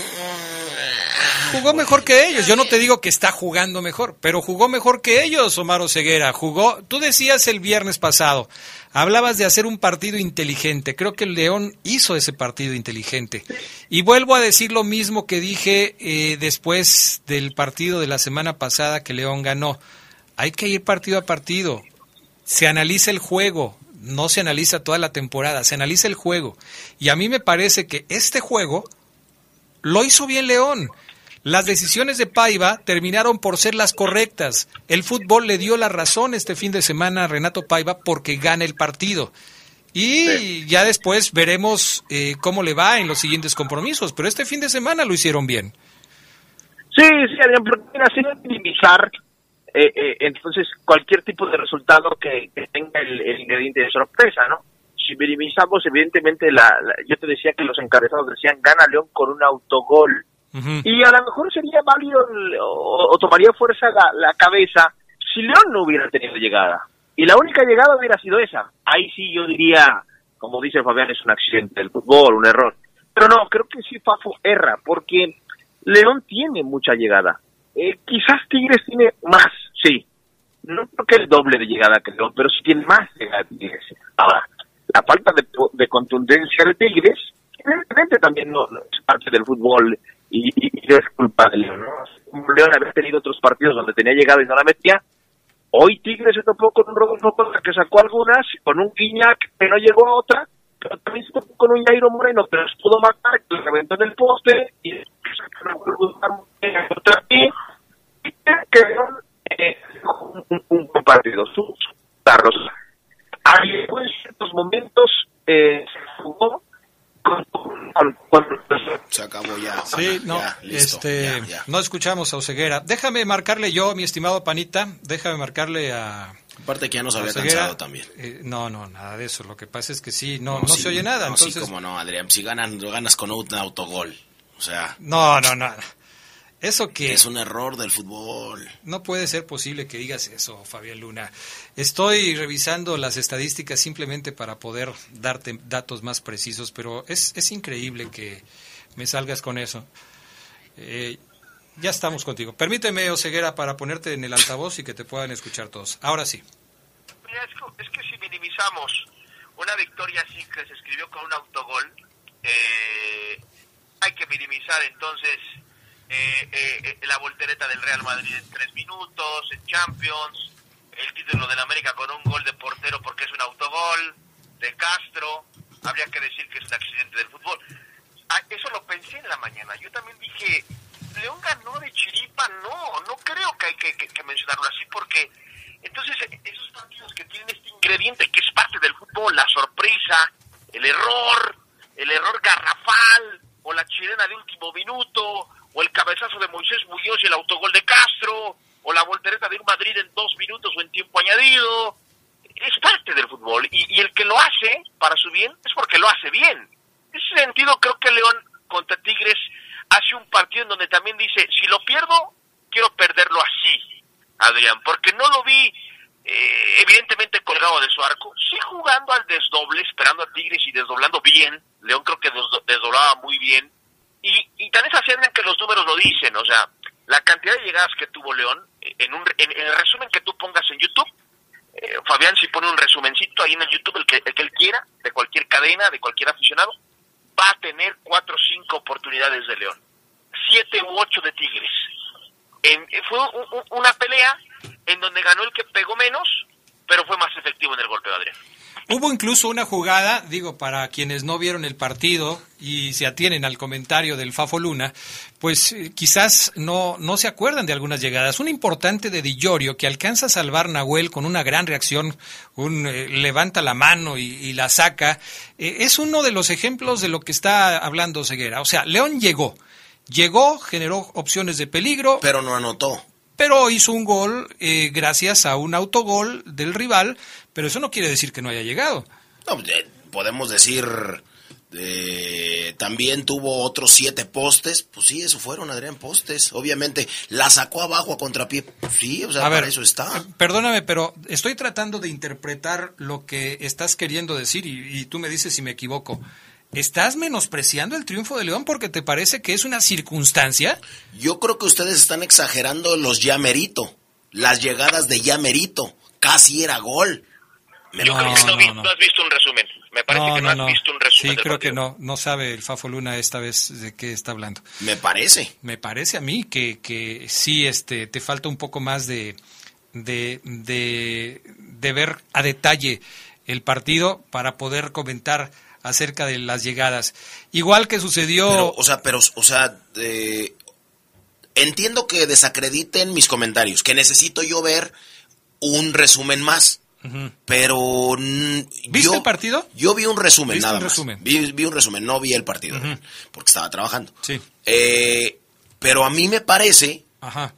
Jugó mejor que ellos. Yo no te digo que está jugando mejor, pero jugó mejor que ellos, Omar Ceguera. Jugó. Tú decías el viernes pasado, hablabas de hacer un partido inteligente. Creo que el León hizo ese partido inteligente. Y vuelvo a decir lo mismo que dije eh, después del partido de la semana pasada que León ganó. Hay que ir partido a partido. Se analiza el juego, no se analiza toda la temporada, se analiza el juego. Y a mí me parece que este juego lo hizo bien León. Las decisiones de Paiva terminaron por ser las correctas. El fútbol le dio la razón este fin de semana a Renato Paiva porque gana el partido. Y ya después veremos eh, cómo le va en los siguientes compromisos. Pero este fin de semana lo hicieron bien. Sí, sí, Adrián, sin minimizar, eh, eh, entonces cualquier tipo de resultado que, que tenga el, el ingrediente de sorpresa, ¿no? Si minimizamos, evidentemente, la, la- yo te decía que los encabezados decían gana León con un autogol. Y a lo mejor sería válido el- o, tomaría fuerza la, cabeza si León no hubiera tenido llegada. Y la única llegada hubiera sido esa. Ahí sí yo diría, como dice Fabián, es un accidente del fútbol, un error. Pero no, creo que sí Fafo erra, porque León tiene mucha llegada. Eh, quizás Tigres tiene más, sí. No creo que el doble de llegada que León, pero sí tiene más llegada Tigres. Ahora, la falta de, de contundencia de Tigres, evidentemente también no, no es parte del fútbol y, y- es culpa de León. ¿no? León había tenido otros partidos donde tenía llegada y no la metía. Hoy Tigres se topó con un Rodolfo Costa que sacó algunas, con un Guiñac que no llegó a otra, pero también se topó con un Jairo Moreno que los pudo matar, que los reventó en el poste y sacaron contra. Y que eh, un, partido. Su, Carlos. Ahí en ciertos momentos eh, se jugó Se acabó ya. Sí, no, Ya, listo, este, ya, ya. no escuchamos a Oseguera. Déjame marcarle yo, mi estimado Panita, déjame marcarle a... Aparte que ya nos había Oseguera. cansado también. Eh, no, no, nada de eso. Lo que pasa es que sí, no, no, sí, se oye nada. no, entonces, sí, como no, Adrián. Si ganan, ganas con un autogol. O sea, no, no, no. Eso que es un error del fútbol. no puede ser posible que digas eso, Fabián Luna. Estoy revisando las estadísticas simplemente para poder darte datos más precisos, pero es, es increíble que me salgas con eso. Eh, ya estamos contigo. Permíteme, Oseguera, para ponerte en el altavoz y que te puedan escuchar todos. Ahora sí. Mira, es, que, es que si minimizamos una victoria así que se escribió con un autogol, eh, hay que minimizar entonces eh, eh, eh, la voltereta del Real Madrid en tres minutos, en Champions, el título del América con un gol de portero porque es un autogol, de Castro, habría que decir que es un accidente del fútbol. Ah, eso lo pensé en la mañana. Yo también dije, León ganó de chiripa, no, no creo que hay que, que- mencionarlo así porque entonces esos partidos que tienen este ingrediente que es parte del fútbol, la sorpresa, el error, el error garrafal, o la chilena de último minuto, o el cabezazo de Moisés Muñoz y el autogol de Castro, o la voltereta de un Madrid en dos minutos o en tiempo añadido, es parte del fútbol. Y, el que lo hace para su bien es porque lo hace bien. En ese sentido creo que León contra Tigres hace un partido en donde también dice, si lo pierdo, quiero perderlo así, Adrián, porque no lo vi eh, evidentemente colgado de su arco, sí jugando al desdoble, esperando a Tigres y desdoblando bien, León creo que desdo- desdoblaba muy bien, y, y tan es así que los números lo dicen, o sea, la cantidad de llegadas que tuvo León, eh, en, un, en, en el resumen que tú pongas en YouTube, eh, Fabián si pone un resumencito ahí en el YouTube, el que, el que él quiera, de cualquier cadena, de cualquier aficionado, va a tener cuatro o cinco oportunidades de León, siete u ocho de Tigres. En- eh, fue un- una pelea en donde ganó el que pegó menos, pero fue más efectivo en el golpe de Adrián. Hubo incluso una jugada, digo, para quienes no vieron el partido y se atienen al comentario del Fafo Luna, pues eh, quizás no, no se acuerdan de algunas llegadas. Una importante de Di Llorio que alcanza a salvar Nahuel con una gran reacción, un eh, levanta la mano y, y la saca. Eh, es uno de los ejemplos de lo que está hablando Ceguera. O sea, León llegó, llegó, generó opciones de peligro. Pero no anotó. Pero hizo un gol eh, gracias a un autogol del rival, pero eso no quiere decir que no haya llegado. No, eh, podemos decir, eh, también tuvo otros siete postes, pues sí, eso fueron, Adrián, postes. Obviamente, la sacó abajo a contrapié, pues sí, o sea, A ver, para eso está. Perdóname, pero estoy tratando de interpretar lo que estás queriendo decir y, y tú me dices si me equivoco. ¿Estás menospreciando el triunfo de León porque te parece que es una circunstancia? Yo creo que ustedes están exagerando los ya merito, las llegadas de ya merito, casi era gol. Me Yo creo que no, vi- no has visto un resumen. Me parece No, que no, no, has visto un resumen Sí, del creo que no. No sabe el Fafo Luna esta vez de qué está hablando. Me parece. Me parece a mí que, que sí este, te falta un poco más de, de, de, de ver a detalle el partido para poder comentar acerca de las llegadas. Igual que sucedió... Pero, o sea, pero, o sea, eh, entiendo que desacrediten mis comentarios, que necesito yo ver un resumen más. Pero ¿Viste yo, el partido? Yo vi un resumen ¿Viste nada un más. resumen? Vi, vi un resumen, no vi el partido, porque estaba trabajando. Sí. Eh, pero a mí me parece, Ajá.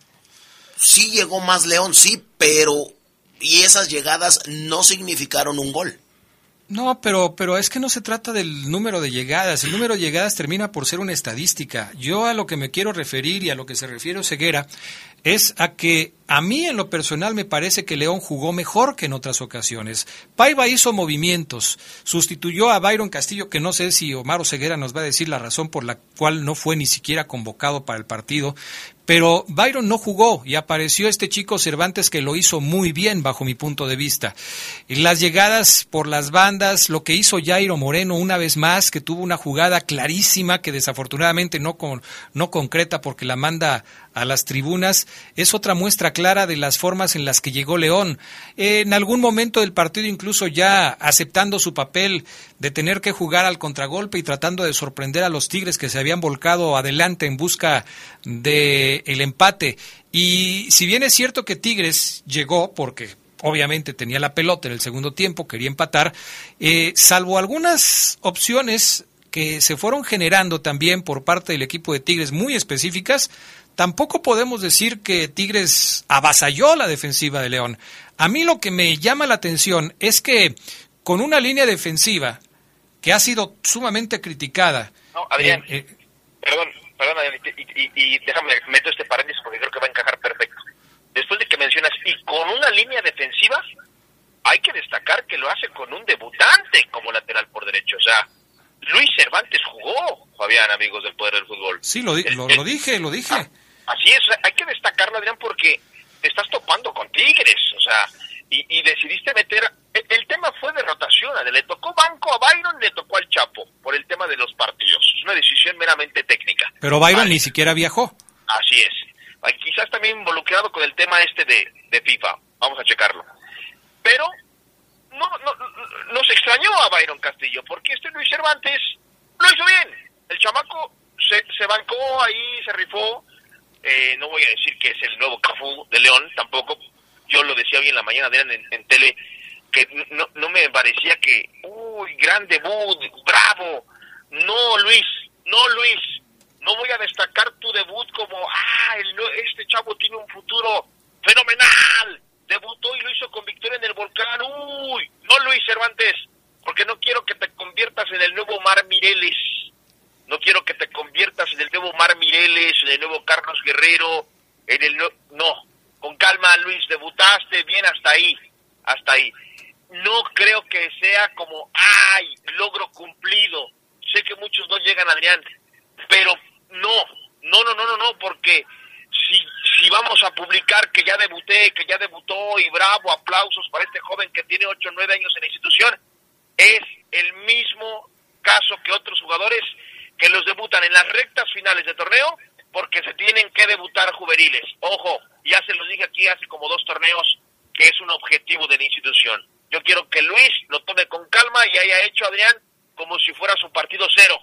sí llegó más León, sí, pero y esas llegadas no significaron un gol. No, pero, pero es que no se trata del número de llegadas. El número de llegadas termina por ser una estadística. Yo a lo que me quiero referir y a lo que se refiere Ceguera es a que a mí en lo personal me parece que León jugó mejor que en otras ocasiones. Paiva hizo movimientos, sustituyó a Byron Castillo, que no sé si Omar Ceguera nos va a decir la razón por la cual no fue ni siquiera convocado para el partido, pero Byron no jugó y apareció este chico Cervantes que lo hizo muy bien bajo mi punto de vista. Las llegadas por las bandas, lo que hizo Jairo Moreno una vez más, que tuvo una jugada clarísima que desafortunadamente no, con, no concreta porque la manda a las tribunas, es otra muestra clara de las formas en las que llegó León. En algún momento del partido, incluso ya aceptando su papel de tener que jugar al contragolpe y tratando de sorprender a los Tigres que se habían volcado adelante en busca de el empate. Y si bien es cierto que Tigres llegó porque obviamente tenía la pelota en el segundo tiempo, quería empatar, eh, salvo algunas opciones que se fueron generando también por parte del equipo de Tigres muy específicas, tampoco podemos decir que Tigres avasalló la defensiva de León. A mí lo que me llama la atención es que con una línea defensiva que ha sido sumamente criticada. No, Adrián, eh, eh, perdón, perdón, Adrián, y, y- y déjame, meto este paréntesis porque creo que va a encajar perfecto. Después de que mencionas, y con una línea defensiva, hay que destacar que lo hace con un debutante como lateral por derecho. O sea, Luis Cervantes jugó, Fabián, amigos del Poder del Fútbol. sí, lo, di- lo- lo dije, lo dije. Así es, hay que destacarlo, Adrián, porque te estás topando con Tigres, o sea, y, y decidiste meter... El, el tema fue de rotación, le tocó banco a Byron, le tocó al Chapo, por el tema de los partidos. Es una decisión meramente técnica. Pero Byron ni siquiera viajó. Así es. Quizás también involucrado con el tema este de, de FIFA. Vamos a checarlo. Pero no, no, no- nos extrañó a Byron Castillo, porque este Luis Cervantes lo hizo bien. El chamaco se, se bancó ahí, se rifó. Eh, no voy a decir que es el nuevo Cafú de León, tampoco. Yo lo decía hoy en la mañana de en, en tele, que no, no me parecía que, uy, gran debut, bravo. No, Luis, no, Luis. No voy a destacar tu debut como, ah, el este chavo tiene un futuro fenomenal. Debutó y lo hizo con victoria en el volcán. Uy, no, Luis Cervantes, porque no quiero que te conviertas en el nuevo Mar Mireles. No quiero que te conviertas en el nuevo Mar Mireles, en el nuevo Carlos Guerrero, en el no, no. Con calma, Luis, debutaste bien hasta ahí, hasta ahí. No creo que sea como, ay, logro cumplido. Sé que muchos no llegan, Adrián, pero no, no, no, no, no, no, porque si, si vamos a publicar que ya debuté, que ya debutó y bravo, aplausos para este joven que tiene 8 o 9 años en la institución, es el mismo caso que otros jugadores que los debutan en las rectas finales de torneo porque se tienen que debutar juveniles. Ojo, ya se los dije aquí hace como dos torneos que es un objetivo de la institución. Yo quiero que Luis lo tome con calma y haya hecho Adrián como si fuera su partido cero.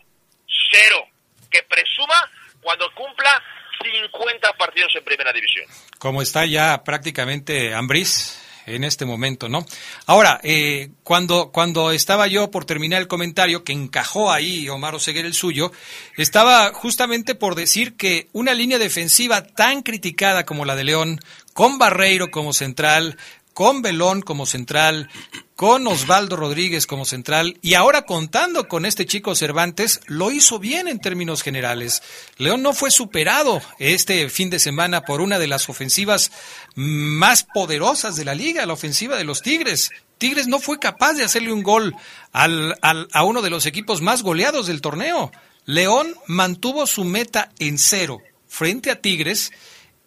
Cero. Que presuma cuando cumpla 50 partidos en primera división. como está ya prácticamente Ambriz en este momento, ¿no? Ahora, eh, cuando, cuando estaba yo por terminar el comentario, que encajó ahí Omar Oseguer el suyo, estaba justamente por decir que una línea defensiva tan criticada como la de León, con Barreiro como central, con Belón como central, con Osvaldo Rodríguez como central y ahora contando con este chico Cervantes, lo hizo bien en términos generales. León no fue superado este fin de semana por una de las ofensivas más poderosas de la liga, la ofensiva de los Tigres. Tigres no fue capaz de hacerle un gol al, al, a uno de los equipos más goleados del torneo. León mantuvo su meta en cero frente a Tigres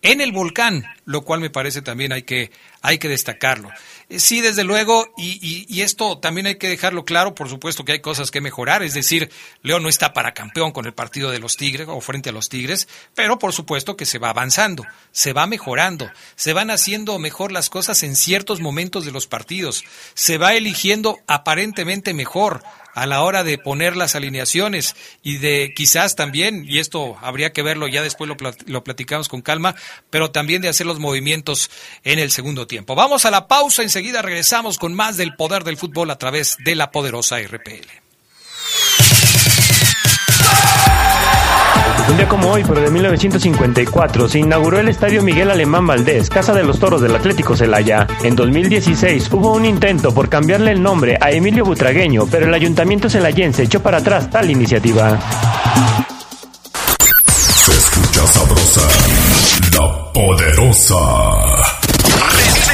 en el volcán, lo cual me parece también hay que, hay que destacarlo. Eh, sí, desde luego, y, y, esto también hay que dejarlo claro, por supuesto que hay cosas que mejorar, es decir, León no está para campeón con el partido de los Tigres o frente a los Tigres, pero por supuesto que se va avanzando, se va mejorando, se van haciendo mejor las cosas en ciertos momentos de los partidos, se va eligiendo aparentemente mejor, a la hora de poner las alineaciones y de quizás también, y esto habría que verlo, ya después lo, lo platicamos con calma, pero también de hacer los movimientos en el segundo tiempo. Vamos a la pausa, enseguida regresamos con más del poder del fútbol a través de la poderosa RPL. Un día como hoy, pero de 1954, se inauguró el Estadio Miguel Alemán Valdés, Casa de los Toros del Atlético Celaya. En 2016 hubo un intento por cambiarle el nombre a Emilio Butragueño, pero el ayuntamiento celayense echó para atrás tal iniciativa. Se escucha sabrosa, la poderosa.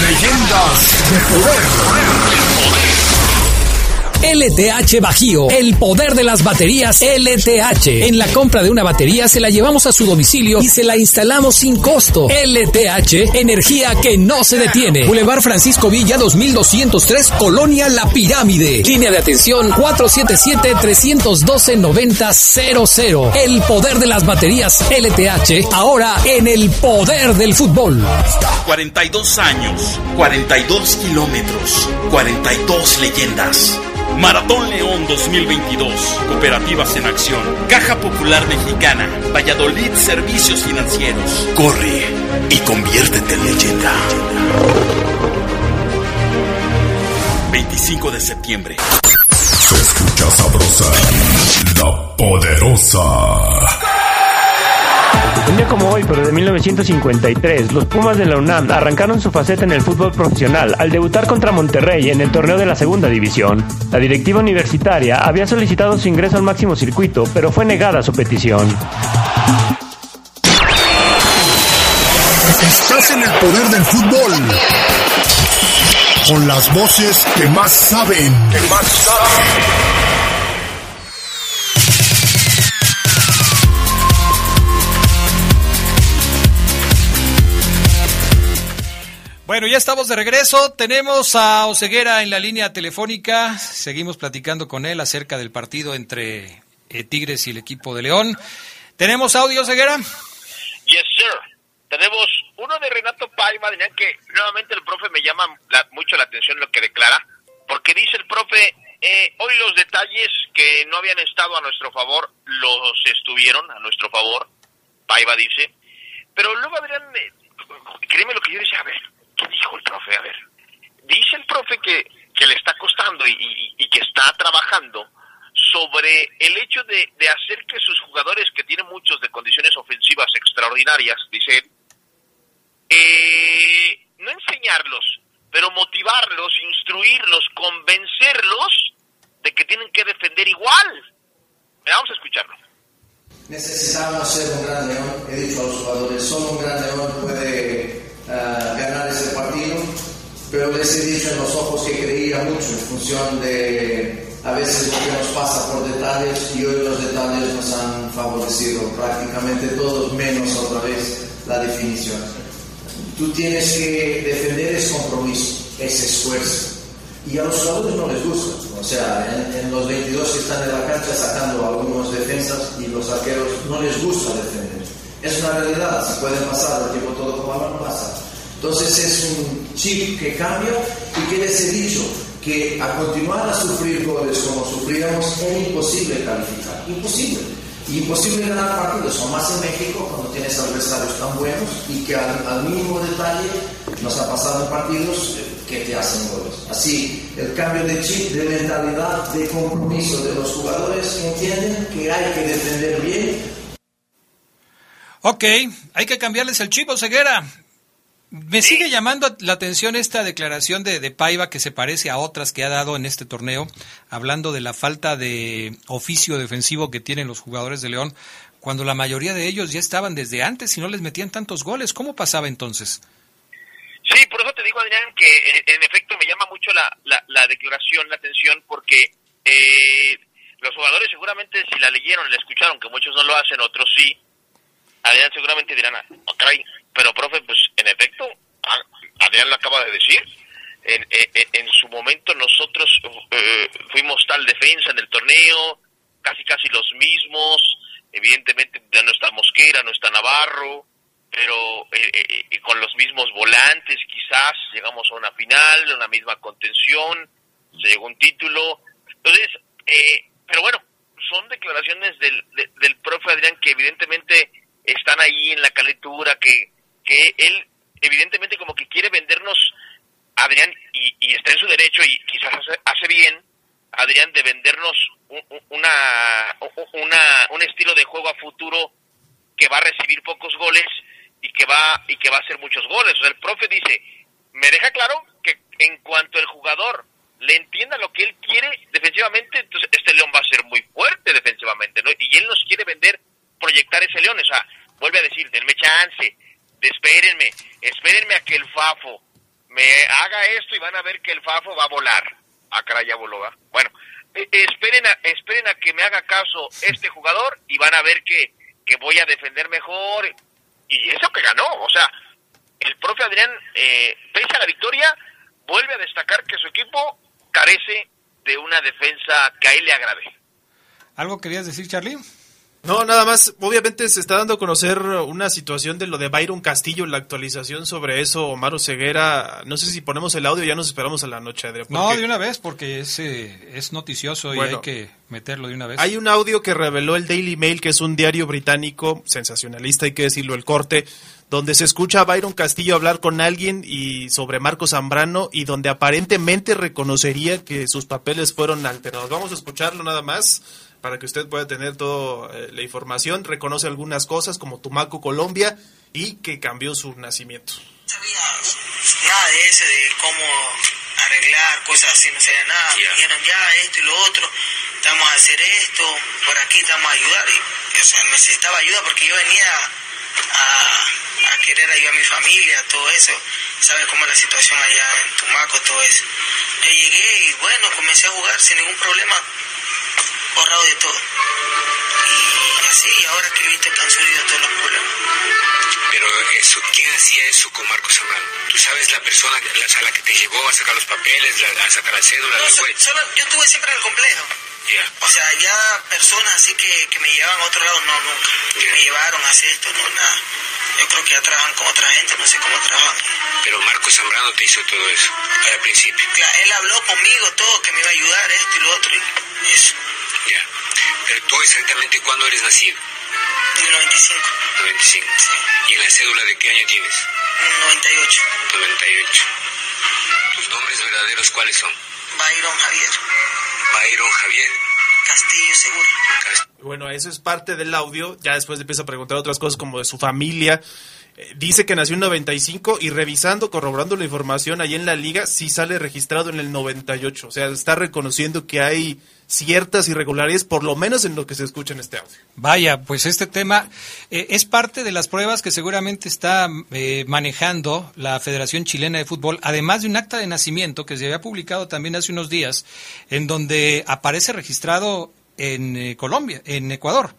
Leyendas de Poder. LTH Bajío, el poder de las baterías LTH. En la compra de una batería se la llevamos a su domicilio y se la instalamos sin costo. LTH, energía que no se detiene. Boulevard Francisco Villa 2203, Colonia La Pirámide. Línea de atención 477-312-9000. El poder de las baterías LTH, ahora en el poder del fútbol. 42 años, 42 kilómetros, 42 leyendas. Maratón León 2022. Cooperativas en acción. Caja Popular Mexicana. Valladolid Servicios Financieros. Corre y conviértete en leyenda. 25 de septiembre. Se escucha sabrosa, la poderosa. Un día como hoy, pero de 1953, los Pumas de la UNAM arrancaron su faceta en el fútbol profesional al debutar contra Monterrey en el torneo de la segunda división. La directiva universitaria había solicitado su ingreso al máximo circuito, pero fue negada su petición. Estás en el poder del fútbol. Con las voces que más saben. Que más saben. Bueno, ya estamos de regreso. Tenemos a Oseguera en la línea telefónica. Seguimos platicando con él acerca del partido entre eh, Tigres y el equipo de León. ¿Tenemos audio, Oseguera? Yes, sir. Tenemos uno de Renato Paiva, dirían que nuevamente el profe me llama la, mucho la atención lo que declara, porque dice el profe, eh, hoy los detalles que no habían estado a nuestro favor, los estuvieron a nuestro favor, Paiva dice, pero luego Adrián, eh, créeme lo que yo decía, a ver, ¿qué dijo el profe? A ver, dice el profe que, que le está costando y, que está trabajando sobre el hecho de, de, hacer que sus jugadores, que tienen muchos de condiciones ofensivas extraordinarias, dice eh, no enseñarlos, pero motivarlos, instruirlos, convencerlos de que tienen que defender igual. Vamos a escucharlo. Necesitamos ser un gran león, he dicho a los jugadores, solo un gran león puede Uh, ganar ese partido, pero les he dicho en los ojos que creía mucho en función de a veces lo que nos pasa por detalles y hoy los detalles nos han favorecido prácticamente todos, menos otra vez la definición. Tú tienes que defender ese compromiso, ese esfuerzo. Y a los jugadores no les gusta. O sea, en, en, los 22 que están en la cancha sacando algunos defensas y los arqueros no les gusta defender. Es una realidad, si pueden pasar el tiempo todo como ahora no pasa. Entonces es un chip que cambia y que les he dicho que a continuar a sufrir goles como sufríamos es imposible calificar, imposible. Imposible ganar partidos, o más en México cuando tienes adversarios tan buenos y que al, al detalle nos ha pasado en partidos que te hacen goles. Así, el cambio de chip, de mentalidad, de compromiso de los jugadores que entienden que hay que defender bien. Ok, hay que cambiarles el chip, Ceguera. Me sigue llamando la atención esta declaración de, de, Paiva que se parece a otras que ha dado en este torneo, hablando de la falta de oficio defensivo que tienen los jugadores de León, cuando la mayoría de ellos ya estaban desde antes y no les metían tantos goles. ¿Cómo pasaba entonces? Sí, por eso te digo, Adrián, que en efecto me llama mucho la, la, la declaración, la atención, porque eh, los jugadores seguramente si la leyeron, la escucharon, que muchos no lo hacen, otros sí, Adrián seguramente dirán, ah, caray, pero profe, pues en efecto, Adrián lo acaba de decir, en, en, en su momento nosotros eh, fuimos tal defensa en el torneo, casi casi los mismos, evidentemente ya no está Mosquera, no está Navarro, pero eh, eh, con los mismos volantes quizás llegamos a una final, una misma contención, se llegó un título, entonces, eh, pero bueno, son declaraciones del, de, del profe Adrián que evidentemente están ahí en la calentura, que, que él evidentemente como que quiere vendernos, Adrián, y, y está en su derecho y quizás hace, hace bien, Adrián, de vendernos un, una, una, un estilo de juego a futuro que va a recibir pocos goles y que va y que va a hacer muchos goles. O sea, el profe dice, me deja claro que en cuanto el jugador le entienda lo que él quiere defensivamente, entonces este León va a ser muy fuerte defensivamente, ¿no? Y él nos quiere vender, proyectar ese León, o sea, vuelve a decir, denme chance, espérenme, espérenme a que el Fafo me haga esto y van a ver que el Fafo va a volar. Ah, caray, ya voló, ¿va? Bueno, eh, esperen a, esperen a que me haga caso este jugador y van a ver que, que voy a defender mejor, y eso que ganó, o sea, el profe Adrián, eh, pese a la victoria, vuelve a destacar que su equipo carece de una defensa que a él le agrade. ¿Algo querías decir, Charlie? No, nada más. Obviamente se está dando a conocer una situación de lo de Byron Castillo, la actualización sobre eso, Omar Ceguera. No sé si ponemos el audio, ya nos esperamos a la noche, Adrián. No, de una vez, porque es, eh, es noticioso bueno, y hay que meterlo de una vez. Hay un audio que reveló el Daily Mail, que es un diario británico, sensacionalista, hay que decirlo, el corte, donde se escucha a Byron Castillo hablar con alguien y sobre Marco Zambrano y donde aparentemente reconocería que sus papeles fueron alterados. Vamos a escucharlo nada más para que usted pueda tener toda eh, la información. Reconoce algunas cosas como Tumaco, Colombia, y que cambió su nacimiento. sabía nada de eso, de cómo arreglar cosas así, no sabía nada. Yeah. Dijeron ya esto y lo otro, estamos a hacer esto, por aquí estamos a ayudar. Y, o sea, necesitaba ayuda porque yo venía a, a querer ayudar a mi familia, todo eso. ¿Sabes cómo es la situación allá en Tumaco, todo eso? Yo llegué y bueno, comencé a jugar sin ningún problema borrado de todo. Y así, ahora que viste que han subido todos los problemas. Pero eso, ¿quién hacía eso con Marcos Zambrano? ¿Tú sabes la persona la, la que te llevó a sacar los papeles, la, a sacar la cédula? No, la so, solo, yo estuve siempre en el complejo. Yeah. O sea, ya personas así que, que me llevaban a otro lado, no, nunca. Yeah. Me llevaron a hacer esto, no, nada. Yo creo que ya trabajan con otra gente, no sé cómo trabajan. Pero Marcos Zambrano te hizo todo eso, al principio. Claro, él habló conmigo todo, que me iba a ayudar, esto y lo otro, exactamente cuándo eres nacido? En 95. 95. Sí. ¿Y en la cédula de qué año tienes? 98. 98. ¿Tus nombres verdaderos cuáles son? Byron Javier. Byron Javier. Castillo Seguro. Cast bueno, eso es parte del audio. Ya después empieza a preguntar otras cosas como de su familia. Eh, dice que nació en 95 y revisando, corroborando la información ahí en la liga, sí sale registrado en el 98. O sea, está reconociendo que hay ciertas irregularidades, por lo menos en lo que se escucha en este audio. Vaya, pues este tema eh, es parte de las pruebas que seguramente está eh, manejando la Federación Chilena de Fútbol, además de un acta de nacimiento que se había publicado también hace unos días, en donde aparece registrado en eh, Colombia, en Ecuador.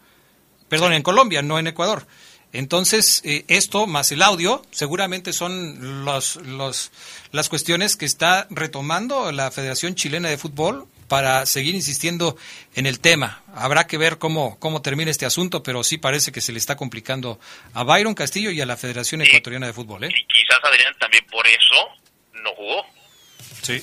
Perdón, en Colombia, no en Ecuador. Entonces, eh, esto más el audio seguramente son los, los, las cuestiones que está retomando la Federación Chilena de Fútbol para seguir insistiendo en el tema. Habrá que ver cómo, cómo termina este asunto, pero sí parece que se le está complicando a Byron Castillo y a la Federación Ecuatoriana de Fútbol. ¿eh? Y quizás Adrián también por eso no jugó. Sí,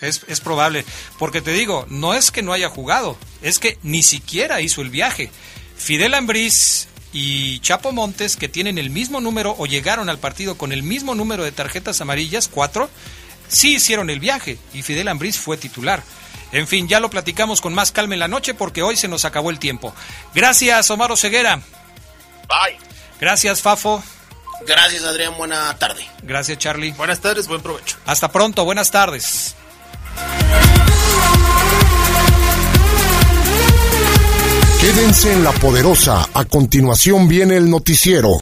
es, es probable. Porque te digo, no es que no haya jugado, es que ni siquiera hizo el viaje. Fidel Ambriz y Chapo Montes, que tienen el mismo número o llegaron al partido con el mismo número de tarjetas amarillas, cuatro, sí hicieron el viaje y Fidel Ambriz fue titular. En fin, ya lo platicamos con más calma en la noche porque hoy se nos acabó el tiempo. Gracias, Omar Ceguera. Bye. Gracias, Fafo. Gracias, Adrián. Buena tarde. Gracias, Charlie. Buenas tardes, buen provecho. Hasta pronto, buenas tardes. Quédense en la poderosa. A continuación viene el noticiero.